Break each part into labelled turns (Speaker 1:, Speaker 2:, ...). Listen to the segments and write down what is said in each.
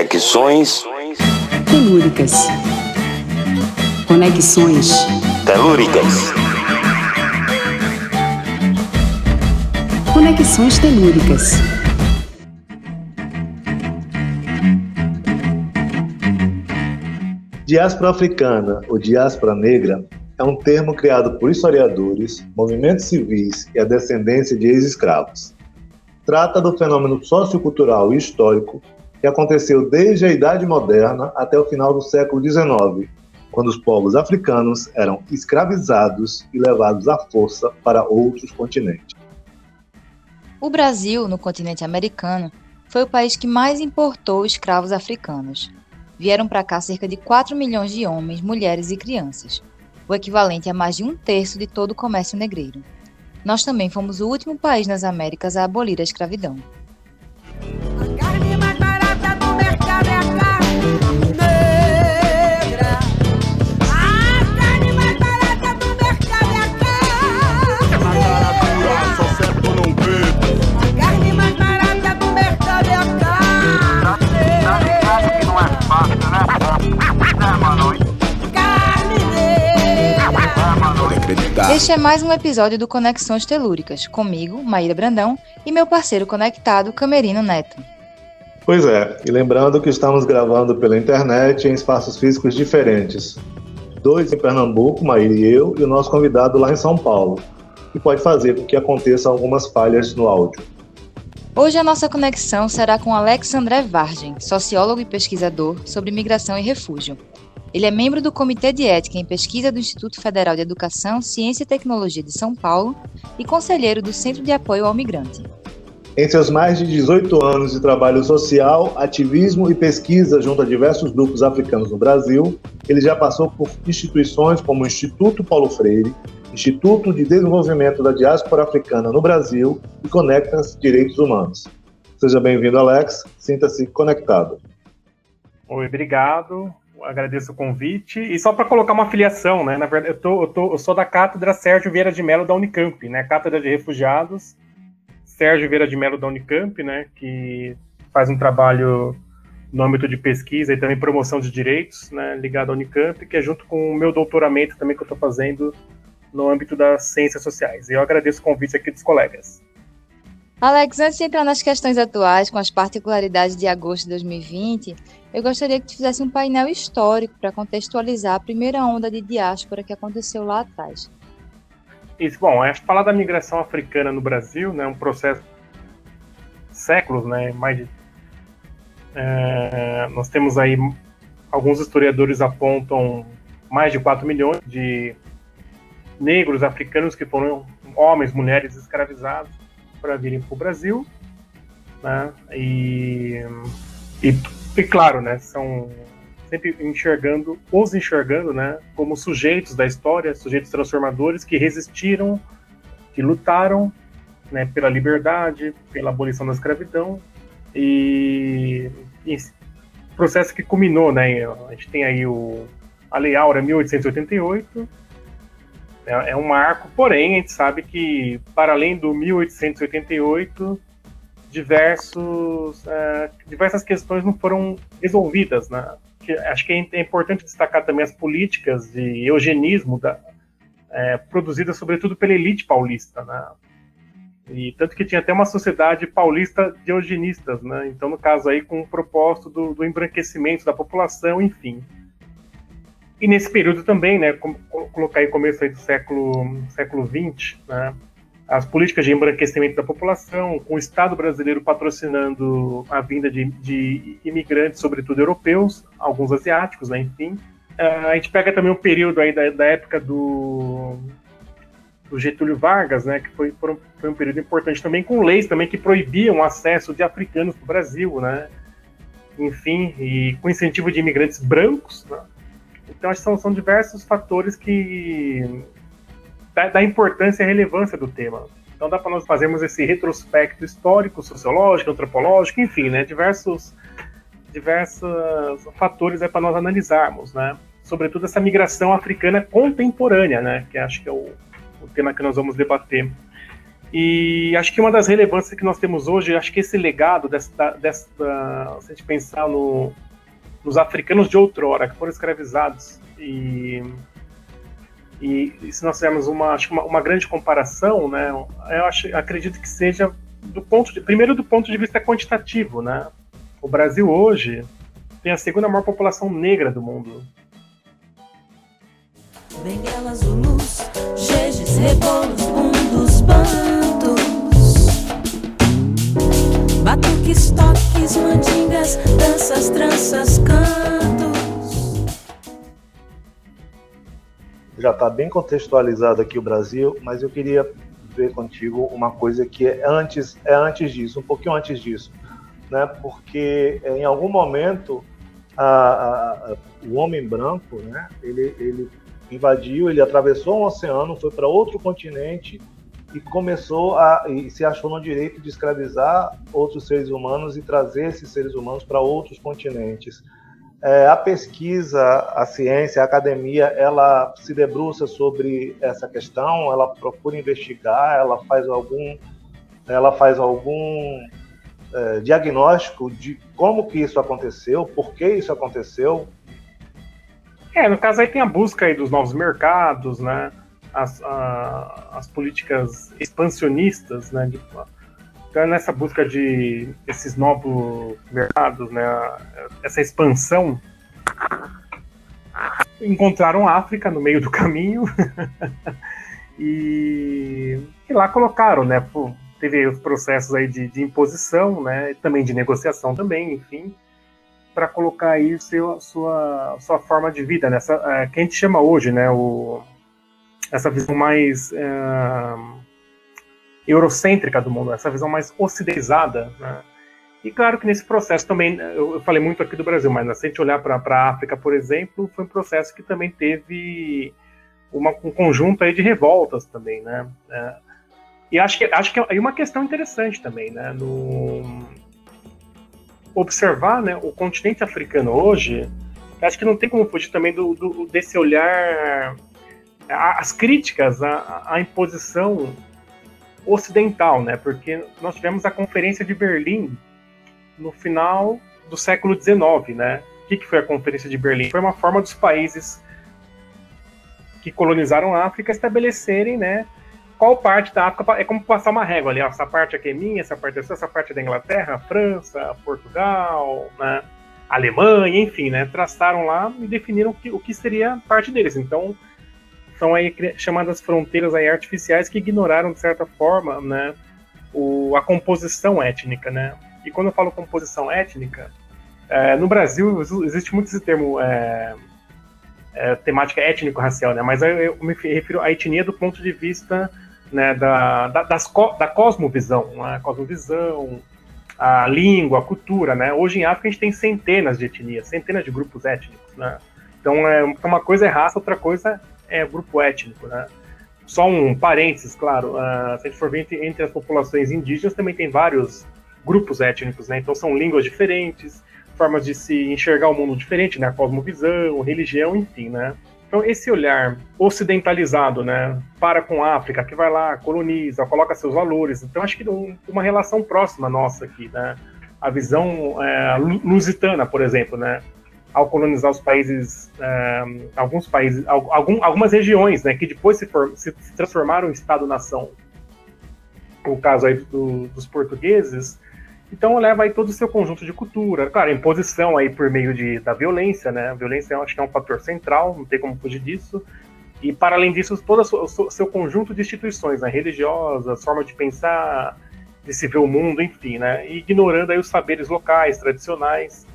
Speaker 1: Conexões
Speaker 2: Telúricas. Conexões
Speaker 1: Telúricas.
Speaker 2: Conexões Telúricas.
Speaker 3: Diáspora africana ou diáspora negra é um termo criado por historiadores, movimentos civis e a descendência de ex-escravos. Trata do fenômeno sociocultural e histórico que aconteceu desde a Idade Moderna até o final do século XIX, quando os povos africanos eram escravizados e levados à força para outros continentes.
Speaker 4: O Brasil, no continente americano, foi o país que mais importou escravos africanos. Vieram para cá cerca de 4 milhões de homens, mulheres e crianças, o equivalente a mais de um terço de todo o comércio negreiro. Nós também fomos o último país nas Américas a abolir a escravidão. Este é mais um episódio do Conexões Telúricas, comigo, Maíra Brandão, e meu parceiro conectado, Camerino Neto.
Speaker 3: Pois é, e lembrando que estamos gravando pela internet em espaços físicos diferentes. Dois em Pernambuco, Maíra e eu, e o nosso convidado lá em São Paulo, que pode fazer com que aconteçam algumas falhas no áudio.
Speaker 4: Hoje a nossa conexão será com Alex André Vargem, sociólogo e pesquisador sobre migração e refúgio. Ele é membro do Comitê de Ética em Pesquisa do Instituto Federal de Educação, Ciência e Tecnologia de São Paulo e conselheiro do Centro de Apoio ao Migrante.
Speaker 3: Em seus mais de 18 anos de trabalho social, ativismo e pesquisa junto a diversos grupos africanos no Brasil, ele já passou por instituições como o Instituto Paulo Freire, Instituto de Desenvolvimento da Diáspora Africana no Brasil e Conectas Direitos Humanos. Seja bem-vindo, Alex. Sinta-se conectado.
Speaker 5: Oi, obrigado. Agradeço o convite. E só para colocar uma filiação, né? Na verdade, eu, tô, eu, tô, eu sou da cátedra Sérgio Vieira de Mello da Unicamp, né? Cátedra de Refugiados. Sérgio Vieira de Mello da Unicamp, né? Que faz um trabalho no âmbito de pesquisa e também promoção de direitos, né? Ligado à Unicamp, que é junto com o meu doutoramento também que eu estou fazendo no âmbito das ciências sociais. E eu agradeço o convite aqui dos colegas.
Speaker 4: Alex, antes de entrar nas questões atuais, com as particularidades de agosto de 2020, eu gostaria que tu fizesse um painel histórico para contextualizar a primeira onda de diáspora que aconteceu lá atrás.
Speaker 5: Isso, bom, acho que falar da migração africana no Brasil, né, um processo de séculos, né, mais de, é, nós temos aí alguns historiadores apontam mais de 4 milhões de negros africanos que foram homens, mulheres escravizados para virem para o Brasil, né, e, e, e claro, né, são sempre enxergando, os enxergando, né, como sujeitos da história, sujeitos transformadores que resistiram, que lutaram, né, pela liberdade, pela abolição da escravidão e, e processo que culminou, né, a gente tem aí o a Lei Áurea 1888 é, é um marco, porém a gente sabe que para além do 1888 diversos é, diversas questões não foram resolvidas, né? que acho que é importante destacar também as políticas de eugenismo da, é, produzidas sobretudo pela elite paulista, né? E tanto que tinha até uma sociedade paulista de eugenistas, né? Então, no caso aí, com o propósito do, do embranquecimento da população, enfim. E nesse período também, né, colocar aí começo aí do século século 20, né, as políticas de embranquecimento da população, com o Estado brasileiro patrocinando a vinda de, de imigrantes, sobretudo europeus, alguns asiáticos, né, enfim. Uh, a gente pega também um período aí da, da época do, do, Getúlio Vargas, né, que foi, um, foi um período importante também, com leis também que proibiam o acesso de africanos para o Brasil, né, enfim, e com incentivo de imigrantes brancos, né, então, acho que são, são diversos fatores que da, da importância e relevância do tema. Então dá para nós fazermos esse retrospecto histórico, sociológico, antropológico, enfim, né, diversos diversos fatores é para nós analisarmos, né? Sobretudo essa migração africana contemporânea, né, que acho que é o, o tema que nós vamos debater. E acho que uma das relevâncias que nós temos hoje, acho que esse legado dessa, dessa se a gente pensar no, nos africanos de outrora que foram escravizados e e, e se nós fizermos uma, uma, uma, grande comparação, né, eu acho, acredito que seja do ponto de, primeiro do ponto de vista quantitativo, né? O Brasil hoje tem a segunda maior população negra do mundo.
Speaker 6: Benguelas, Zulus, Jejes, Rebolos, Bundos, Bantos Batuques, toques, mandingas, danças, tranças, cantos
Speaker 3: Já está bem contextualizado aqui o Brasil, mas eu queria ver contigo uma coisa que é antes, é antes disso, um pouquinho antes disso, né? Porque em algum momento a, a, a, o homem branco, né? Ele, ele invadiu, ele atravessou um oceano, foi para outro continente e começou a e se achou no direito de escravizar outros seres humanos e trazer esses seres humanos para outros continentes. É, a pesquisa, a ciência, a academia, ela se debruça sobre essa questão, ela procura investigar, ela faz algum, ela faz algum é, diagnóstico de como que isso aconteceu, por que isso aconteceu.
Speaker 5: É, no caso aí tem a busca aí dos novos mercados, né? As, a, as políticas expansionistas, né? De, então, nessa busca de esses novos mercados, né, essa expansão, encontraram a África no meio do caminho e, e, lá colocaram, né, teve os processos aí de, de, imposição, né, também de negociação também, enfim, para colocar aí seu, sua, sua forma de vida, nessa né, é, que a gente chama hoje, né, o, essa visão mais é, eurocêntrica do mundo, essa visão mais ocidentalizada. Né? E claro que nesse processo também, eu falei muito aqui do Brasil, mas se a gente olhar para a África, por exemplo, foi um processo que também teve uma, um conjunto aí de revoltas também, né? É, e acho que, acho que é uma questão interessante também, né? No, observar né, o continente africano hoje, acho que não tem como fugir também do, do desse olhar, as críticas à, à imposição ocidental, né? Porque nós tivemos a Conferência de Berlim no final do século XIX, né? O que, que foi a Conferência de Berlim? Foi uma forma dos países que colonizaram a África estabelecerem, né? Qual parte da África é como passar uma régua ali, ó, essa parte aqui é minha, essa parte é sua, essa parte é da Inglaterra, França, Portugal, né? Alemanha, enfim, né? Traçaram lá e definiram que, o que seria parte deles. Então, são aí chamadas fronteiras aí artificiais que ignoraram de certa forma, né, o, a composição étnica, né? E quando eu falo composição étnica, é, no Brasil existe muito esse termo é, é, temática étnico-racial, né? Mas eu, eu, me refiro à etnia do ponto de vista né, da, da, das, da cosmovisão, né? a cosmovisão, a língua, a cultura, né? Hoje em África a gente tem centenas de etnias, centenas de grupos étnicos, né? Então, é, uma coisa é raça, outra coisa é grupo étnico, né? Só um parênteses, claro, uh, se a gente for ver entre, as populações indígenas, também tem vários grupos étnicos, né? Então são línguas diferentes, formas de se enxergar o mundo diferente, né? Cosmovisão, religião, enfim, né? Então esse olhar ocidentalizado, né, para com a África, que vai lá, coloniza, coloca seus valores, então acho que um, uma relação próxima nossa aqui, né? A visão é, lusitana, por exemplo, né? Ao colonizar os países, uh, alguns países, algum, algumas regiões, né, que depois se, for, se transformaram em Estado-nação. O caso aí do, dos portugueses. Então leva aí todo o seu conjunto de cultura, claro, imposição aí por meio de, da violência, né? A violência acho que é um fator central, não tem como fugir disso. E para além disso, todo o seu conjunto de instituições, né, religiosas, forma de pensar, de se ver o mundo, enfim, né? Ignorando aí os saberes locais, tradicionais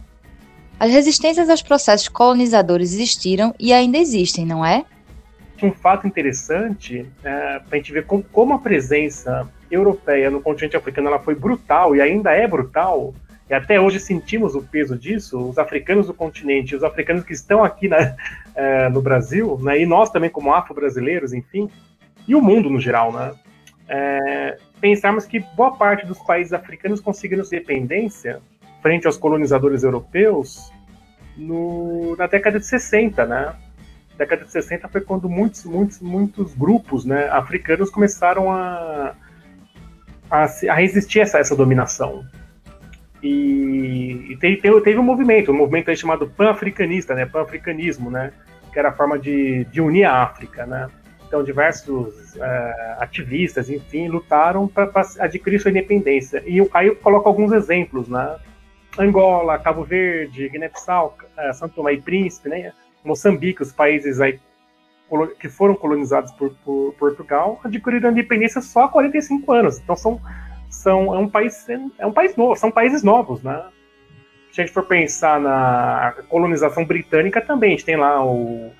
Speaker 4: as resistências aos processos colonizadores existiram e ainda existem, não é?
Speaker 5: Um fato interessante é, para a gente ver como, como, a presença europeia no continente africano ela foi brutal e ainda é brutal, e até hoje sentimos o peso disso, os africanos do continente, os africanos que estão aqui na, é, no Brasil, né, e nós também como afro-brasileiros, enfim, e o mundo no geral, né? É, pensarmos que boa parte dos países africanos conseguiram independência frente aos colonizadores europeus no, na década de 60, né? Década de 60 foi quando muitos, muitos, muitos grupos né, africanos começaram a, a, a resistir a essa, essa dominação. E, e teve, teve, um movimento, um movimento aí chamado pan-africanista, né, pan-africanismo, né, que era a forma de, de unir a África, né. Então diversos eh, ativistas, enfim, lutaram para adquirir sua independência. E aí eu coloco alguns exemplos, né, Angola, Cabo Verde, Guiné-Bissau, eh, São Tomé e Príncipe, né, Moçambique, os países aí que foram colonizados por, por Portugal adquiriram independência só há 45 anos. Então são, são é um país é um país novo, são países novos, né? Se a gente for pensar na colonização britânica também, a gente tem lá o,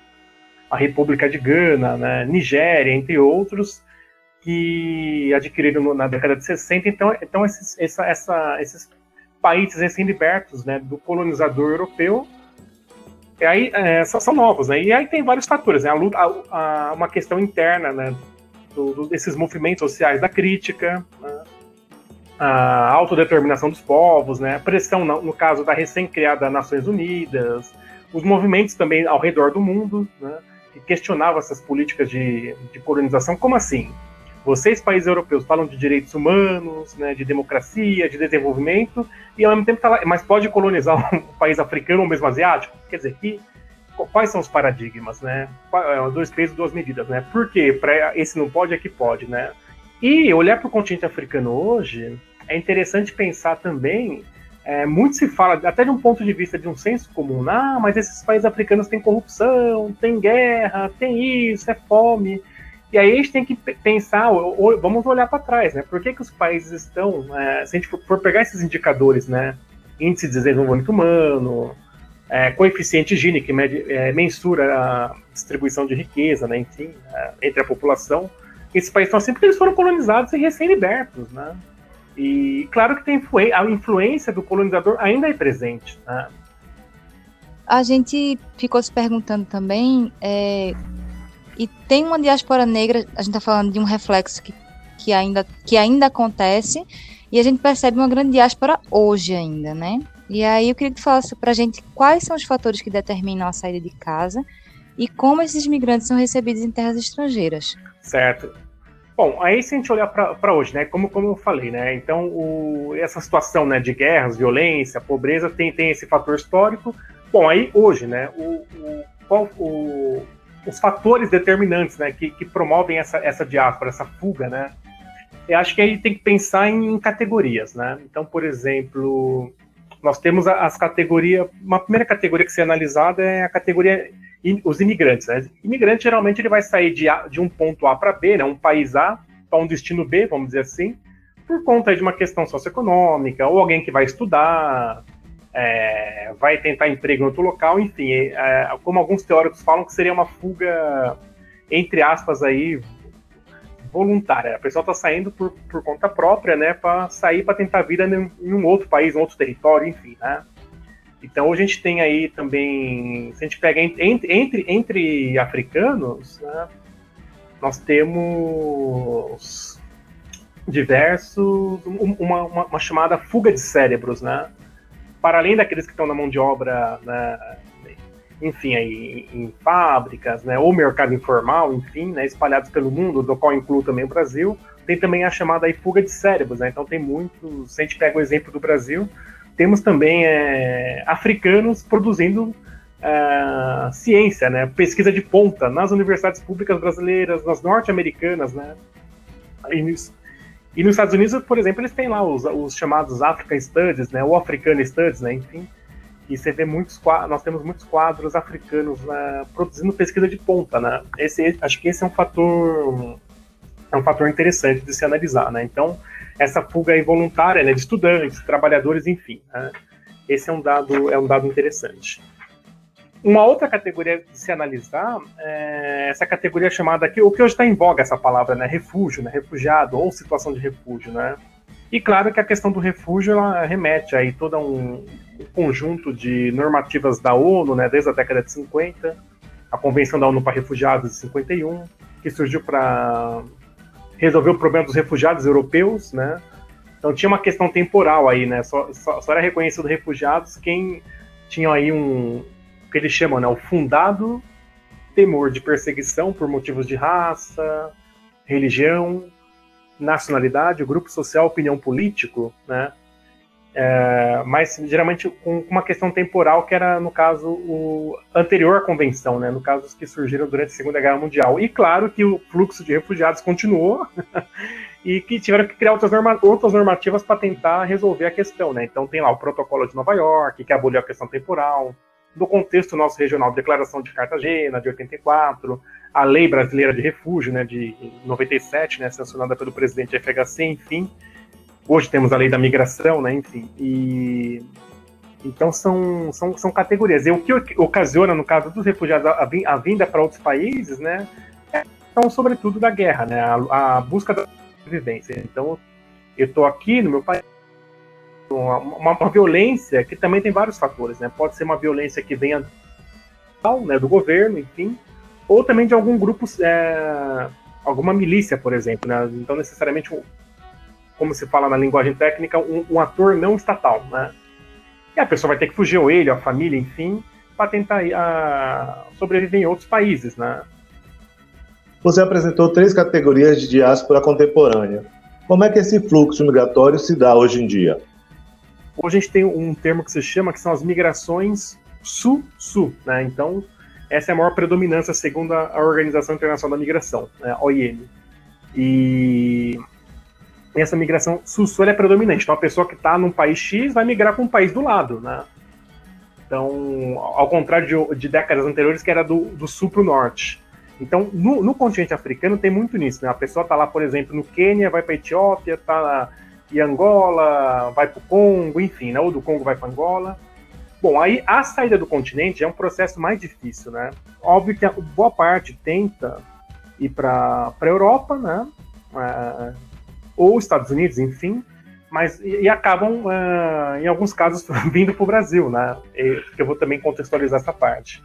Speaker 5: a República de Gana, né, Nigéria, entre outros, que adquiriram na década de 60. Então, então esses, essa, essa, esses países recém-libertos né, do colonizador europeu e aí, é, são, são novos, né? E aí tem vários fatores, né? A luta, a- a- uma questão interna, né? do- do- desses movimentos sociais da crítica, né? a autodeterminação dos povos, né? A pressão, no, no caso da recém-criada Nações Unidas, os movimentos também ao redor do mundo, né? Que questionavam essas políticas de, de colonização. Como assim? Vocês, países europeus, falam de direitos humanos, né? De democracia, de desenvolvimento, e ao mesmo tempo tá lá, mas pode colonizar um país africano ou mesmo asiático? Quer dizer, que, quais são os paradigmas, né? É, Dois pesos, duas medidas, né? Por quê? Pra esse não pode, aqui pode, né? E olhar para o continente africano hoje, é interessante pensar também, é, muito se fala, até de um ponto de vista de um senso comum, ah, mas esses países africanos têm corrupção, tem guerra, tem isso, é fome. E aí a gente tem que pe- pensar, ou- ou- vamos olhar para trás, né? Por que, que os países estão, é, se a gente for, pegar esses indicadores, né? Índice de desenvolvimento humano, é, coeficiente Gini, que mede, é, mensura a distribuição de riqueza, né? Enfim, é, entre a população, esses países estão assim porque eles foram colonizados e recém-libertos, né? E claro que tem a influência do colonizador ainda é presente, né?
Speaker 4: A gente ficou se perguntando também, é, e tem uma diáspora negra, a gente está falando de um reflexo que, que, ainda, que ainda acontece, e a gente percebe uma grande diáspora hoje ainda, né? E aí eu queria que tu falasse pra gente quais são os fatores que determinam a saída de casa e como esses migrantes são recebidos em terras estrangeiras.
Speaker 5: Certo. Bom, aí se a gente olhar para hoje, né, como, como eu falei, né, então o, essa situação né, de guerras, violência, pobreza tem, tem esse fator histórico. Bom, aí hoje, né, o, o, qual, o, os fatores determinantes né, que, que promovem essa, essa diáspora, essa fuga, né, eu acho que aí tem que pensar em categorias, né. Então, por exemplo, nós temos as categorias, uma primeira categoria que ser analisada é a categoria os imigrantes. Né? Imigrante geralmente ele vai sair de, A- de um ponto A para B, né? um país A para um destino B, vamos dizer assim, por conta de uma questão socioeconômica, ou alguém que vai estudar, é, vai tentar emprego em outro local, enfim, é, como alguns teóricos falam que seria uma fuga, entre aspas, aí, voluntária. A pessoa está saindo por, por conta própria, né, para sair para tentar vida em, em um outro país, em outro território, enfim, né. Então hoje a gente tem aí também, se a gente pega entre, entre, entre africanos, né, nós temos diversos, um- uma, uma, uma chamada fuga de cérebros, né? Para além daqueles que estão na mão de obra, né, enfim, aí, em, fábricas, né, ou mercado informal, enfim, né, espalhados pelo mundo, do qual inclui também o Brasil, tem também a chamada aí fuga de cérebros, né? Então tem muitos, se a gente pega o exemplo do Brasil, temos também é, africanos produzindo é, ciência, né, pesquisa de ponta nas universidades públicas brasileiras, nas norte-americanas, né, e nos, Estados Unidos, por exemplo, eles têm lá os, os chamados African Studies, né, ou African Studies, né, enfim, e você vê muitos nós temos muitos quadros africanos né, produzindo pesquisa de ponta, né, esse, acho que esse é um fator é um fator interessante de se analisar, né, então essa fuga involuntária né, de estudantes, trabalhadores, enfim. Né? Esse é um dado é um dado interessante. Uma outra categoria de se analisar é essa categoria chamada aqui, o que hoje está em voga essa palavra, né, refúgio, né, refugiado ou situação de refúgio, né. E claro que a questão do refúgio ela remete aí todo um, conjunto de normativas da ONU, né, desde a década de 50, a Convenção da ONU para Refugiados de 51, que surgiu para resolver o problema dos refugiados europeus, né? Então tinha uma questão temporal aí, né? Só, só, só era reconhecido refugiados quem tinha aí um que eles chamam, né? O fundado temor de perseguição por motivos de raça, religião nacionalidade, grupo social, opinião político, né? É, mas geralmente com uma questão temporal que era, no caso, o anterior à convenção, né? No caso, os que surgiram durante a Segunda Guerra Mundial. E claro que o fluxo de refugiados continuou e que tiveram que criar outras, norma outras normativas para tentar resolver a questão, né? Então tem lá o Protocolo de Nova York, que aboliu a questão temporal, do contexto nosso regional, Declaração de Cartagena, de 84, a Lei Brasileira de Refúgio, né, de 97, né, sancionada pelo presidente FHC, enfim. Hoje temos a Lei da Migração, né, enfim. E então são, são, são categorias. E o que ocasiona, no caso dos refugiados, a, vinda para outros países, né, então, sobretudo da guerra, né, a, a busca da vivência. Então, eu estou aqui no meu país, uma, uma, violência que também tem vários fatores, né? Pode ser uma violência que venha né, do governo, enfim, ou também de algum grupo, é, alguma milícia, por exemplo. Né? Então, necessariamente, como se fala na linguagem técnica, um, um, ator não estatal. Né? E a pessoa vai ter que fugir, ou ele, ou a família, enfim, para tentar a, sobreviver em outros países. Né?
Speaker 3: Você apresentou três categorias de diáspora contemporânea. Como é que esse fluxo migratório se dá hoje em dia?
Speaker 5: Hoje a gente tem um termo que se chama que são as migrações sul-sul, né? Então, essa é a maior predominância segundo a Organização Internacional da Migração, né, a OIM. E essa migração sul-sul é predominante. Então, a pessoa que está num país X vai migrar para um país do lado, né? Então, ao contrário de, de décadas anteriores, que era do, do sul para o norte. Então, no, no, continente africano tem muito nisso, né? A pessoa está lá, por exemplo, no Quênia, vai para a Etiópia, está em Angola, vai para o Congo, enfim, né? ou do Congo vai para Angola. Bom, aí a saída do continente é um processo mais difícil, né? Óbvio que a boa parte tenta ir para a Europa, né? Uh, ou Estados Unidos, enfim, mas e, e acabam, uh, em alguns casos, vindo para o Brasil, né? E, eu vou também contextualizar essa parte.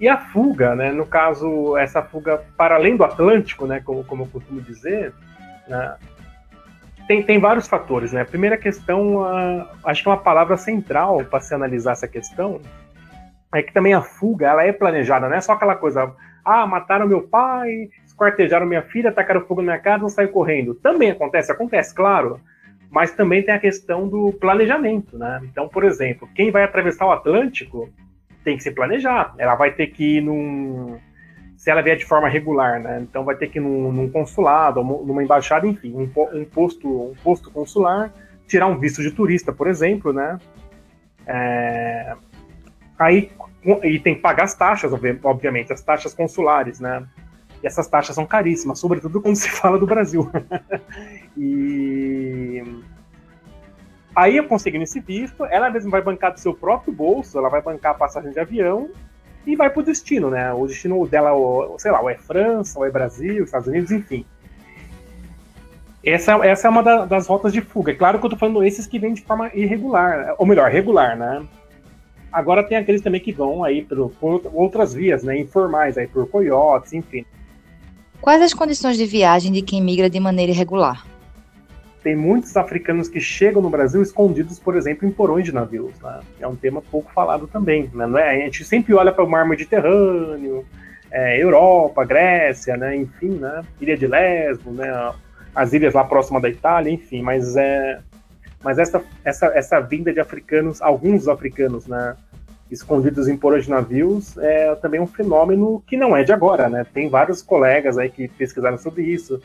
Speaker 5: E a fuga, né? No caso, essa fuga para além do Atlântico, né? Como, como eu costumo dizer, né? Tem, tem vários fatores, né? A primeira questão, uh, acho que uma palavra central para se analisar essa questão é que também a fuga ela é planejada, não é só aquela coisa, ah, mataram meu pai, esquartejaram minha filha, tacaram fogo na minha casa, não saiu correndo. Também acontece, acontece, claro, mas também tem a questão do planejamento, né? Então, por exemplo, quem vai atravessar o Atlântico tem que se planejar. Ela vai ter que ir num, se ela vier de forma regular, né? Então vai ter que ir num, num consulado, numa embaixada, enfim, um, um, posto, um posto consular, tirar um visto de turista, por exemplo, né? É, aí e tem que pagar as taxas, obviamente, as taxas consulares, né? E essas taxas são caríssimas, sobretudo quando se fala do Brasil. e aí eu consegui esse visto, ela mesma vai bancar do seu próprio bolso, ela vai bancar a passagem de avião e vai pro destino, né? O destino dela, sei lá, ou é França, ou é Brasil, Estados Unidos, enfim. Essa, essa é uma da, das rotas de fuga. É claro que eu tô falando esses que vêm de forma irregular, ou melhor, regular, né? Agora tem aqueles também que vão aí por, por outras vias, né? Informais, aí por coiotes, enfim.
Speaker 4: Quais as condições de viagem de quem migra de maneira irregular?
Speaker 5: Tem muitos africanos que chegam no Brasil escondidos, por exemplo, em porões de navios. Né? É um tema pouco falado também. Né? Não é? A gente sempre olha para o mar Mediterrâneo, é, Europa, Grécia, né? enfim, né? Ilha de Lesbo, né? as ilhas lá próximas da Itália, enfim, mas é. Mas essa, essa, essa vinda de africanos, alguns africanos, né, escondidos em porões de navios, é também um fenômeno que não é de agora, né? Tem vários colegas aí que pesquisaram sobre isso.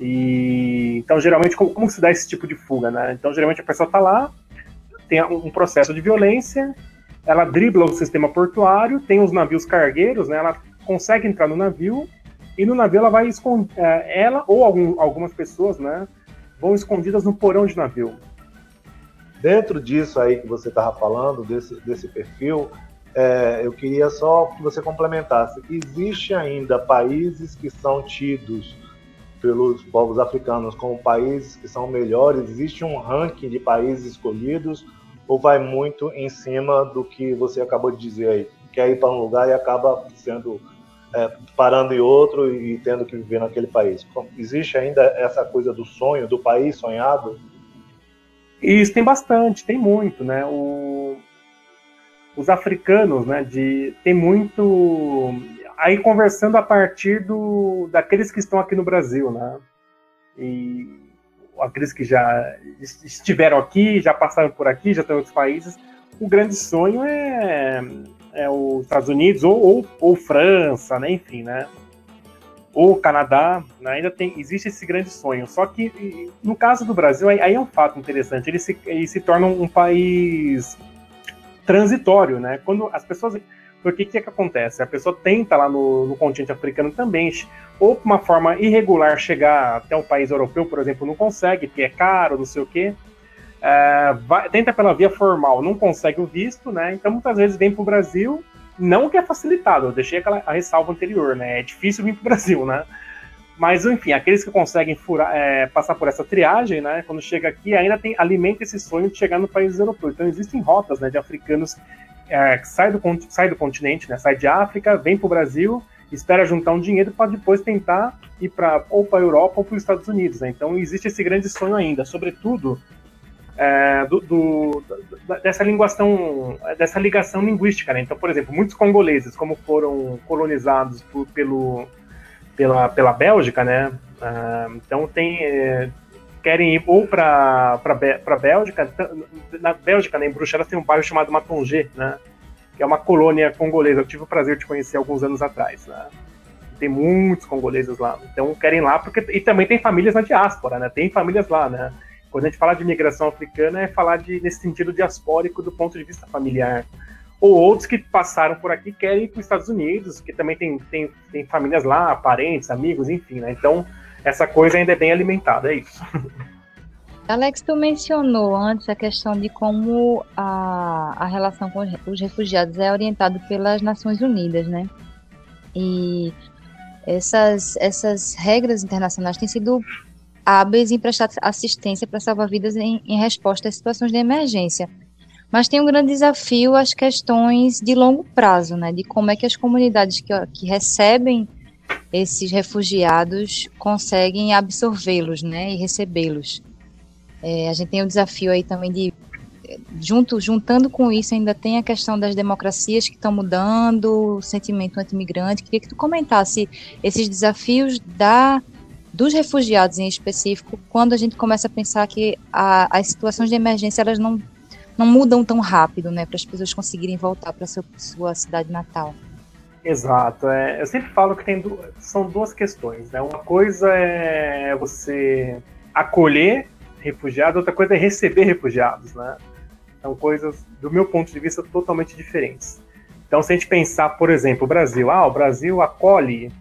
Speaker 5: E então geralmente como, como, se dá esse tipo de fuga, né? Então geralmente a pessoa está lá, tem um processo de violência, ela dribla o sistema portuário, tem os navios cargueiros, né? Ela consegue entrar no navio e no navio ela vai esconder, é, ela ou algum, algumas pessoas, né? Vão escondidas no porão de navio.
Speaker 3: Dentro disso aí que você estava falando, desse, desse perfil, é, eu queria só que você complementasse. Existe ainda países que são tidos pelos povos africanos como países que são melhores? Existe um ranking de países escolhidos ou vai muito em cima do que você acabou de dizer aí? Quer ir para um lugar e acaba sendo é, parando em outro e tendo que viver naquele país. Existe ainda essa coisa do sonho, do país sonhado?
Speaker 5: Isso tem bastante, tem muito, né? O... Os africanos, né, de... tem muito aí conversando a partir do, daqueles que estão aqui no Brasil, né? E aqueles que já estiveram aqui, já passaram por aqui, já estão em outros países, o grande sonho é, é os Estados Unidos ou, ou, ou França, né? Enfim, né? Ou Canadá, né? ainda tem, existe esse grande sonho. Só que no caso do Brasil, aí, aí é um fato interessante. Ele se, ele se torna um país transitório, né? Quando as pessoas porque o que, que acontece? A pessoa tenta lá no, no continente africano também, ou por uma forma irregular chegar até um país europeu, por exemplo, não consegue, porque é caro, não sei o quê. É, vai, tenta pela via formal, não consegue o visto, né? Então muitas vezes vem para o Brasil, não que é facilitado, eu deixei aquela a ressalva anterior, né? É difícil vir para o Brasil, né? Mas, enfim, aqueles que conseguem furar, é, passar por essa triagem, né? Quando chega aqui, ainda tem alimenta esse sonho de chegar no país europeu. Então existem rotas né, de africanos é, sai, do, sai do continente, né, sai de África, vem para o Brasil, espera juntar um dinheiro para depois tentar ir para ou para a Europa ou para os Estados Unidos. Né? Então existe esse grande sonho ainda, sobretudo é, do, do, dessa linguação, dessa ligação linguística. Né? Então, por exemplo, muitos congoleses, como foram colonizados por, pelo, pela, pela Bélgica, né? Uh, então tem é, querem ir ou para a Bélgica. Na Bélgica, né, em Bruxelas, tem um bairro chamado Matongé, né? Que é uma colônia congolesa. Eu tive o prazer de conhecer alguns anos atrás. Né? Tem muitos congoleses lá. Então querem lá, porque. E também tem famílias na diáspora, né? Tem famílias lá, né? Quando a gente fala de imigração africana, é falar de, nesse sentido diaspórico do ponto de vista familiar. Ou outros que passaram por aqui querem ir para os Estados Unidos, que também tem, tem, tem famílias lá, parentes, amigos, enfim, né? Então, essa coisa ainda é bem alimentada, é isso.
Speaker 4: Alex, tu mencionou antes a questão de como a, a relação com os refugiados é orientada pelas Nações Unidas, né? E essas, essas regras internacionais têm sido hábeis em prestar assistência para salvar vidas em, em resposta a situações de emergência. Mas tem um grande desafio as questões de longo prazo, né? De como é que as comunidades que, que recebem esses refugiados conseguem absorvê-los, né, e recebê-los. É, a gente tem o desafio aí também de junto, juntando com isso ainda tem a questão das democracias que estão mudando, o sentimento anti-imigrante. Queria que tu comentasse esses desafios da dos refugiados em específico, quando a gente começa a pensar que a, as situações de emergência elas não não mudam tão rápido, né, para as pessoas conseguirem voltar para sua cidade natal.
Speaker 5: Exato. É, eu sempre falo que tem são duas questões. Né? Uma coisa é você acolher refugiados, outra coisa é receber refugiados. Né? São coisas, do meu ponto de vista, totalmente diferentes. Então, se a gente pensar, por exemplo, o Brasil, ah, o Brasil acolhe,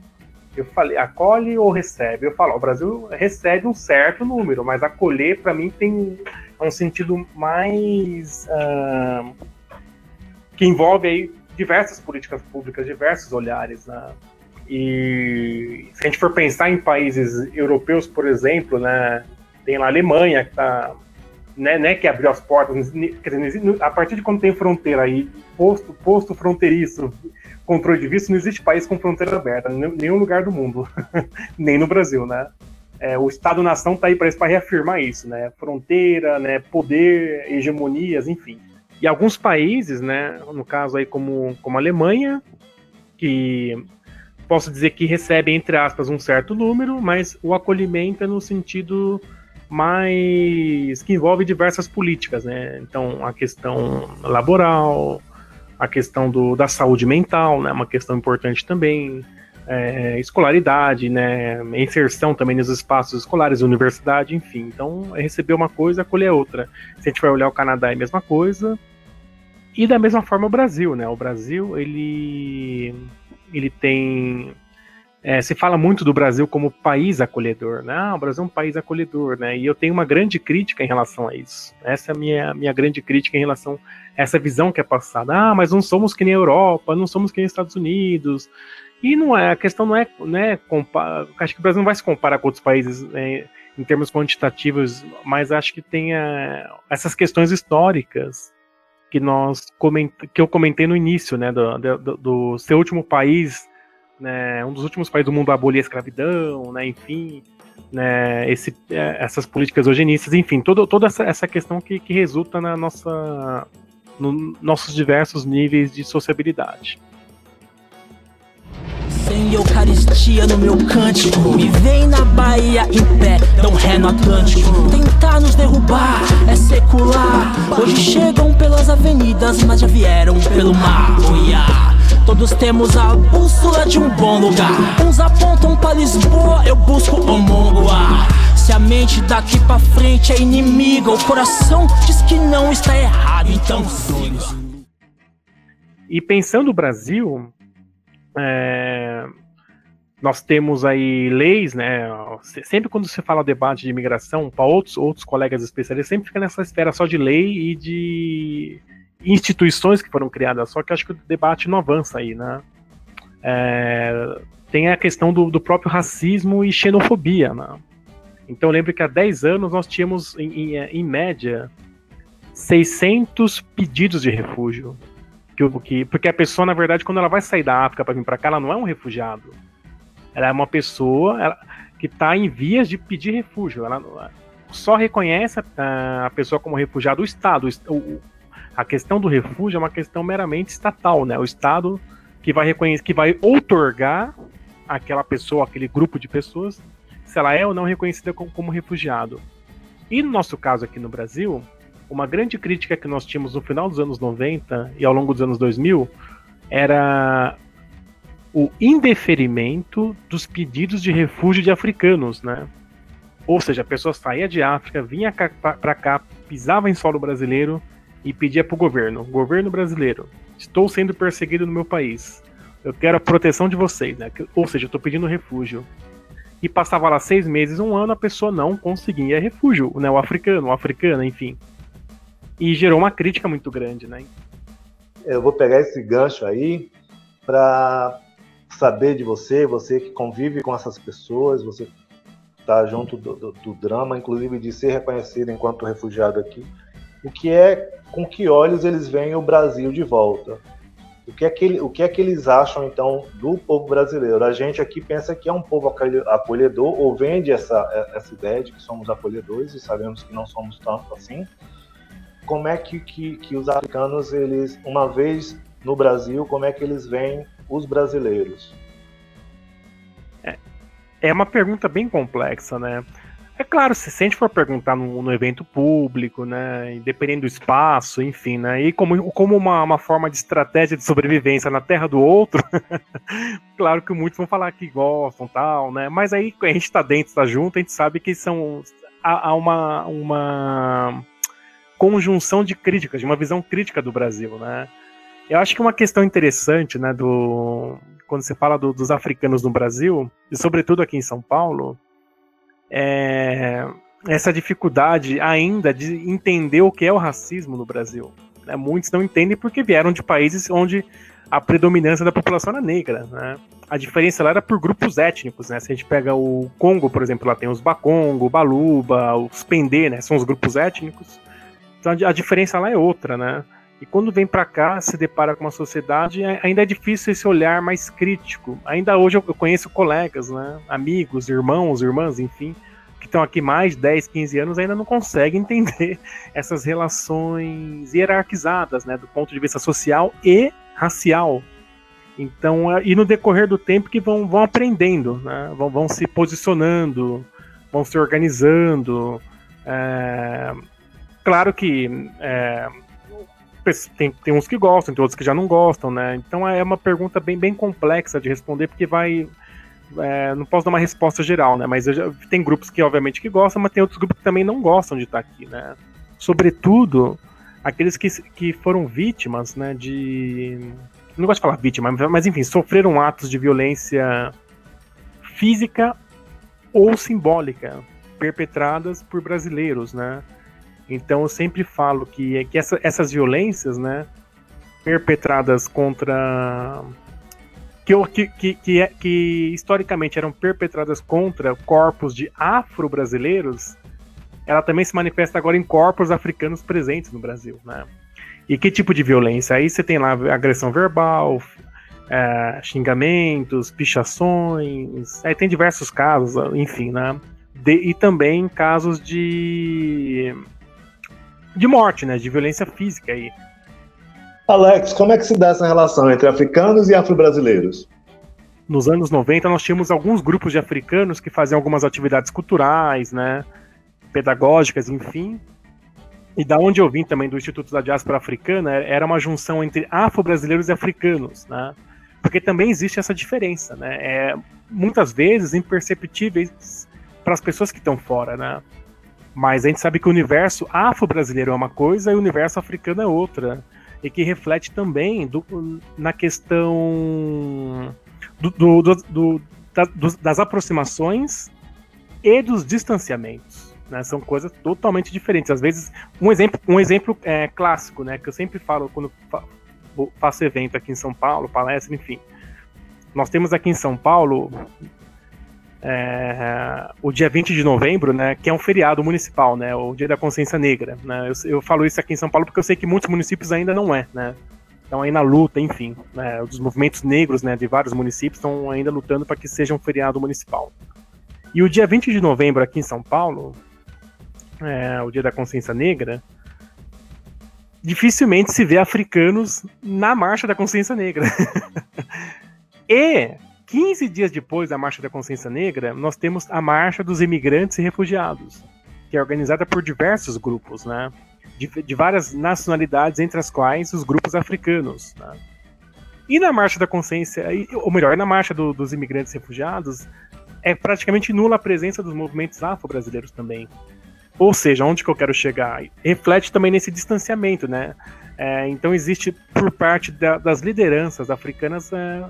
Speaker 5: eu falei, acolhe ou recebe? Eu falo, o Brasil recebe um certo número, mas acolher, para mim, tem um sentido mais. Uh, que envolve aí diversas políticas públicas, diversos olhares. Né? E se a gente for pensar em países europeus, por exemplo, né, tem lá a Alemanha, que está né, né, que abriu as portas, quer dizer, a partir de quando tem fronteira aí, posto, posto fronteiriço, controle de visto, não existe país com fronteira aberta, em nenhum lugar do mundo, nem no Brasil, né? É, o Estado-nação está aí para reafirmar isso, né? Fronteira, né, poder, hegemonias, enfim. E alguns países, né, no caso aí como, como a Alemanha, que posso dizer que recebe, entre aspas, um certo número, mas o acolhimento é no sentido mais que envolve diversas políticas, né? Então, a questão laboral, a questão do, da saúde mental, né? Uma questão importante também, é, escolaridade, né? Inserção também nos espaços escolares, universidade, enfim. Então, é receber uma coisa, acolher outra. Se a gente vai olhar o Canadá, é a mesma coisa. E da mesma forma o Brasil, né? O Brasil, ele, ele tem. É, se fala muito do Brasil como país acolhedor, né? Ah, o Brasil é um país acolhedor, né? E eu tenho uma grande crítica em relação a isso. Essa é a minha, minha grande crítica em relação a essa visão que é passada. Ah, mas não somos que nem a Europa, não somos que nem os Estados Unidos. E não é, a questão não é, né, acho que o Brasil não vai se comparar com outros países né, em termos quantitativos, mas acho que tem a, essas questões históricas que nós que eu comentei no início, né, do, do, do, seu último país, né, um dos últimos países do mundo a abolir a escravidão, né, enfim, né, esse, é, essas políticas eugenistas, enfim, todo, toda essa, essa questão que, que resulta na nossa, no nossos diversos níveis de sociabilidade.
Speaker 7: Sem Eucaristia no meu cântico. Me vem na Bahia em pé, dão ré no Atlântico. Tentar nos derrubar é secular. Hoje chegam pelas avenidas, mas já vieram pelo mar. Yeah. Todos temos a bússola de um bom lugar. Uns apontam pra Lisboa, eu busco o Mongoá. Se a mente daqui pra frente é inimiga, o coração diz que não está errado, então siga.
Speaker 5: E pensando o Brasil, é, nós temos aí leis, né? se- Sempre quando se fala debate de imigração, para outros, outros colegas especialistas, sempre fica nessa esfera só de lei e de instituições que foram criadas. Só que acho que o debate não avança aí, né? É, tem a questão do, do próprio racismo e xenofobia, né? Então eu lembro que há 10 anos nós tínhamos, em, em, em média, 600 pedidos de refúgio. Que, porque a pessoa, na verdade, quando ela vai sair da África para vir para cá, ela não é um refugiado. Ela é uma pessoa ela- que está em vias de pedir refúgio. Ela não- só reconhece a, a pessoa como refugiado o Estado. O est- o- o- a questão do refúgio é uma questão meramente estatal, né? O Estado que vai reconhecer, que vai outorgar aquela pessoa, aquele grupo de pessoas, se ela é ou não reconhecida como, como refugiado. E no nosso caso aqui no Brasil, uma grande crítica que nós tínhamos no final dos anos 90 e ao longo dos anos 2000 era o indeferimento dos pedidos de refúgio de africanos, né? Ou seja, a pessoa saía de África, vinha para cá, pisava em solo brasileiro e pedia para o governo: governo brasileiro, estou sendo perseguido no meu país, eu quero a proteção de vocês, né? Ou seja, estou pedindo refúgio. E passava lá seis meses, um ano, a pessoa não conseguia refúgio, né? O africano, o africana, enfim. E gerou uma crítica muito grande, né?
Speaker 3: Eu vou pegar esse gancho aí para saber de você, você que convive com essas pessoas, você está junto do, do- do drama, inclusive de ser reconhecido enquanto refugiado aqui. O que é, com que olhos eles veem o Brasil de volta? O que, é que, o que é que eles acham, então, do povo brasileiro? A gente aqui pensa que é um povo acolhe- acolhedor, ou vende essa, essa ideia de que somos acolhedores, e sabemos que não somos tanto assim. Como é que, que, que os africanos, eles, uma vez no Brasil, como é que eles veem os brasileiros?
Speaker 5: É uma pergunta bem complexa, né? É claro, se se a gente for perguntar no, no evento público, né, dependendo do espaço, enfim, né, e como, como uma, uma forma de estratégia de sobrevivência na terra do outro, claro que muitos vão falar que gostam, tal, né, mas aí a gente tá dentro, tá junto, a gente sabe que são há, há uma, uma conjunção de críticas, de uma visão crítica do Brasil, né. Eu acho que uma questão interessante, né, do quando você fala do- dos africanos no Brasil, e sobretudo aqui em São Paulo, é essa dificuldade ainda de entender o que é o racismo no Brasil. né? Muitos não entendem porque vieram de países onde a predominância da população era negra. Né? A diferença lá era por grupos étnicos. Né? Se a gente pega o Congo, por exemplo, lá tem os Bakongo, Baluba, os Pendê, né? são os grupos étnicos. Então a di- a diferença lá é outra, né? E quando vem para cá, se depara com uma sociedade, é- ainda é difícil esse olhar mais crítico. Ainda hoje eu conheço colegas, né, amigos, irmãos, irmãs, enfim, que estão aqui mais de 10, 15 anos ainda não conseguem entender essas relações hierarquizadas, né, do ponto de vista social e racial. Então, é- e no decorrer do tempo que vão, vão aprendendo, né, vão, vão se posicionando, vão se organizando. é, Claro que é, tem, tem uns que gostam, tem outros que já não gostam, né? Então é uma pergunta bem, bem complexa de responder, porque vai. é, não posso dar uma resposta geral, né? Mas já- tem grupos que, obviamente, que gostam, mas tem outros grupos que também não gostam de estar aqui, né? Sobretudo aqueles que, que foram vítimas, né? De. Não gosto de falar vítima, mas enfim, sofreram atos de violência física ou simbólica perpetradas por brasileiros, né? Então eu sempre falo que, que essa- essas violências, né, perpetradas contra que, que, que, é- que historicamente eram perpetradas contra corpos de afro-brasileiros, ela também se manifesta agora em corpos africanos presentes no Brasil, né? E que tipo de violência? Aí você tem lá agressão verbal, é, xingamentos, pichações, aí tem diversos casos, enfim, né? De- e também casos de de morte, né? De violência física aí.
Speaker 3: Alex, como é que se dá essa relação entre africanos e afro-brasileiros?
Speaker 5: nos anos 90 nós tínhamos alguns grupos de africanos que faziam algumas atividades culturais, né, pedagógicas, enfim. E da onde eu vim também do Instituto da Diáspora Africana, era uma junção entre afro-brasileiros e africanos, né? Porque também existe essa diferença, né? É, muitas vezes imperceptíveis para as pessoas que estão fora, né? Mas a gente sabe que o universo afro-brasileiro é uma coisa e o universo africano é outra. E que reflete também do, na questão do, do, da, das aproximações e dos distanciamentos. Né? São coisas totalmente diferentes. Às vezes, um exemplo, um exemplo é, clássico, né, que eu sempre falo quando faço evento aqui em São Paulo, palestra, enfim. Nós temos aqui em São Paulo é, o dia 20 de novembro, né, que é um feriado municipal, né, o Dia da Consciência Negra. Né, eu, eu, falo isso aqui em São Paulo porque eu sei que muitos municípios ainda não é, né, estão aí na luta, enfim, né, os movimentos negros, né, de vários municípios estão ainda lutando para que seja um feriado municipal. E o dia 20 de novembro aqui em São Paulo, é, o Dia da Consciência Negra, dificilmente se vê africanos na Marcha da Consciência Negra. e 15 dias depois da Marcha da Consciência Negra, nós temos a Marcha dos Imigrantes e Refugiados, que é organizada por diversos grupos, né? De, de várias nacionalidades, entre as quais os grupos africanos. Né? E na Marcha da Consciência, ou melhor, na Marcha do, dos Imigrantes e Refugiados, é praticamente nula a presença dos movimentos afro-brasileiros também. Ou seja, onde que eu quero chegar? Reflete também nesse distanciamento, né? É, então existe por parte da, das lideranças africanas é,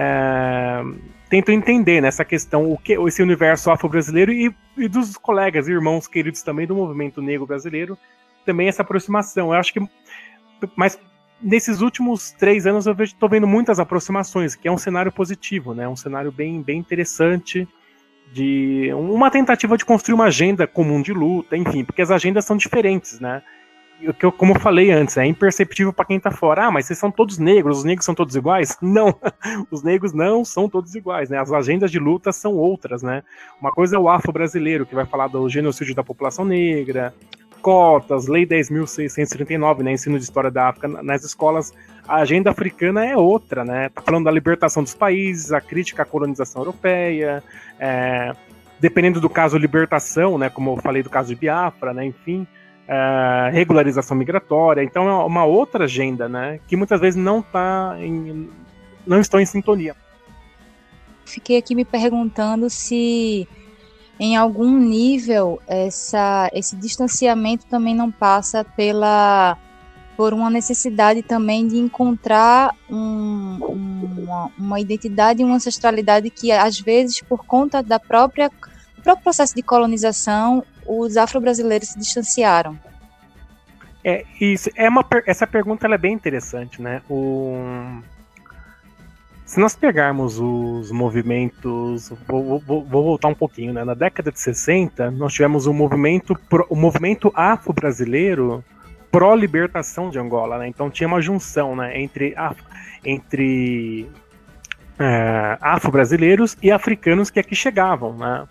Speaker 5: é, tentam entender nessa questão o que esse universo afro-brasileiro e, e, dos colegas, irmãos queridos também do movimento negro brasileiro, também essa aproximação. Eu acho que, mas nesses últimos três anos eu estou vendo muitas aproximações, que é um cenário positivo, né? Um cenário bem, bem interessante de uma tentativa de construir uma agenda comum de luta, enfim, porque as agendas são diferentes, né? Eu, como eu falei antes, é imperceptível para quem tá fora. Ah, mas vocês são todos negros, os negros são todos iguais? Não, os negros não são todos iguais, né? As agendas de luta são outras, né? Uma coisa é o afro-brasileiro, que vai falar do genocídio da população negra, cotas, Lei 10.639, né? Ensino de História da África nas escolas. A agenda africana é outra, né? Tá falando da libertação dos países, a crítica à colonização europeia, é, dependendo do caso, libertação, né? Como eu falei do caso de Biafra, né? Enfim, é, regularização migratória. Então é uma outra agenda, né? Que muitas vezes não tá em, não estão em sintonia.
Speaker 4: Fiquei aqui me perguntando se em algum nível essa, esse distanciamento também não passa pela por uma necessidade também de encontrar um, uma, uma, identidade e uma ancestralidade que às vezes por conta da própria próprio processo de colonização os afro-brasileiros se distanciaram.
Speaker 5: É isso é uma essa pergunta é bem interessante, né? O se nós pegarmos os movimentos, vou, vou, vou, voltar um pouquinho, né? Na década de 60, nós tivemos um movimento, um movimento afro-brasileiro pró-libertação de Angola, né? Então tinha uma junção, né? Entre, entre é, afro-brasileiros e africanos que aqui chegavam, né?